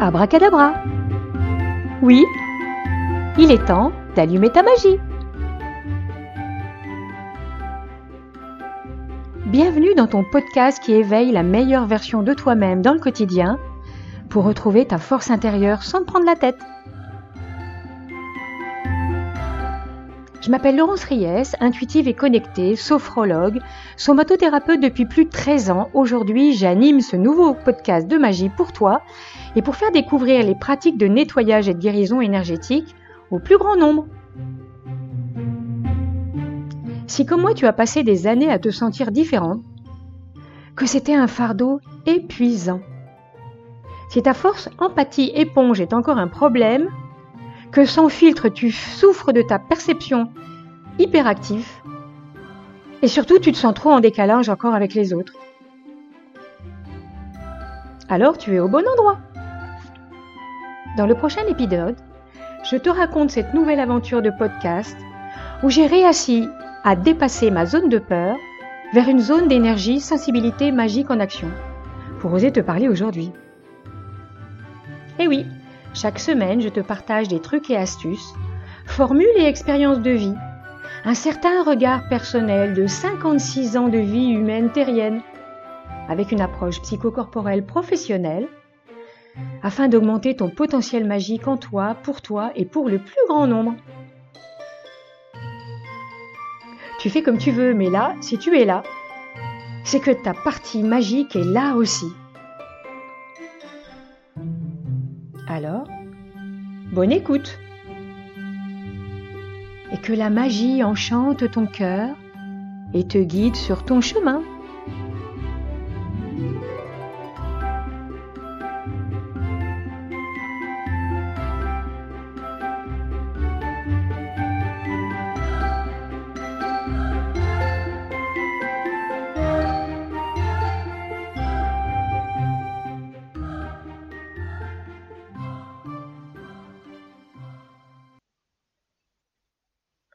Abracadabra. Oui, il est temps d'allumer ta magie. Bienvenue dans ton podcast qui éveille la meilleure version de toi-même dans le quotidien pour retrouver ta force intérieure sans te prendre la tête. Je m'appelle Laurence Ries, intuitive et connectée, sophrologue, somatothérapeute depuis plus de 13 ans. Aujourd'hui, j'anime ce nouveau podcast de magie pour toi et pour faire découvrir les pratiques de nettoyage et de guérison énergétique au plus grand nombre. Si comme moi tu as passé des années à te sentir différente, que c'était un fardeau épuisant, si ta force empathie éponge est encore un problème, que sans filtre tu souffres de ta perception hyperactive et surtout tu te sens trop en décalage encore avec les autres. Alors tu es au bon endroit. Dans le prochain épisode, je te raconte cette nouvelle aventure de podcast où j'ai réussi à dépasser ma zone de peur vers une zone d'énergie, sensibilité magique en action, pour oser te parler aujourd'hui. Eh oui, chaque semaine, je te partage des trucs et astuces, formules et expériences de vie, un certain regard personnel de 56 ans de vie humaine terrienne, avec une approche psychocorporelle professionnelle, afin d'augmenter ton potentiel magique en toi, pour toi et pour le plus grand nombre. Tu fais comme tu veux, mais là, si tu es là, c'est que ta partie magique est là aussi. Alors, bonne écoute. Et que la magie enchante ton cœur et te guide sur ton chemin.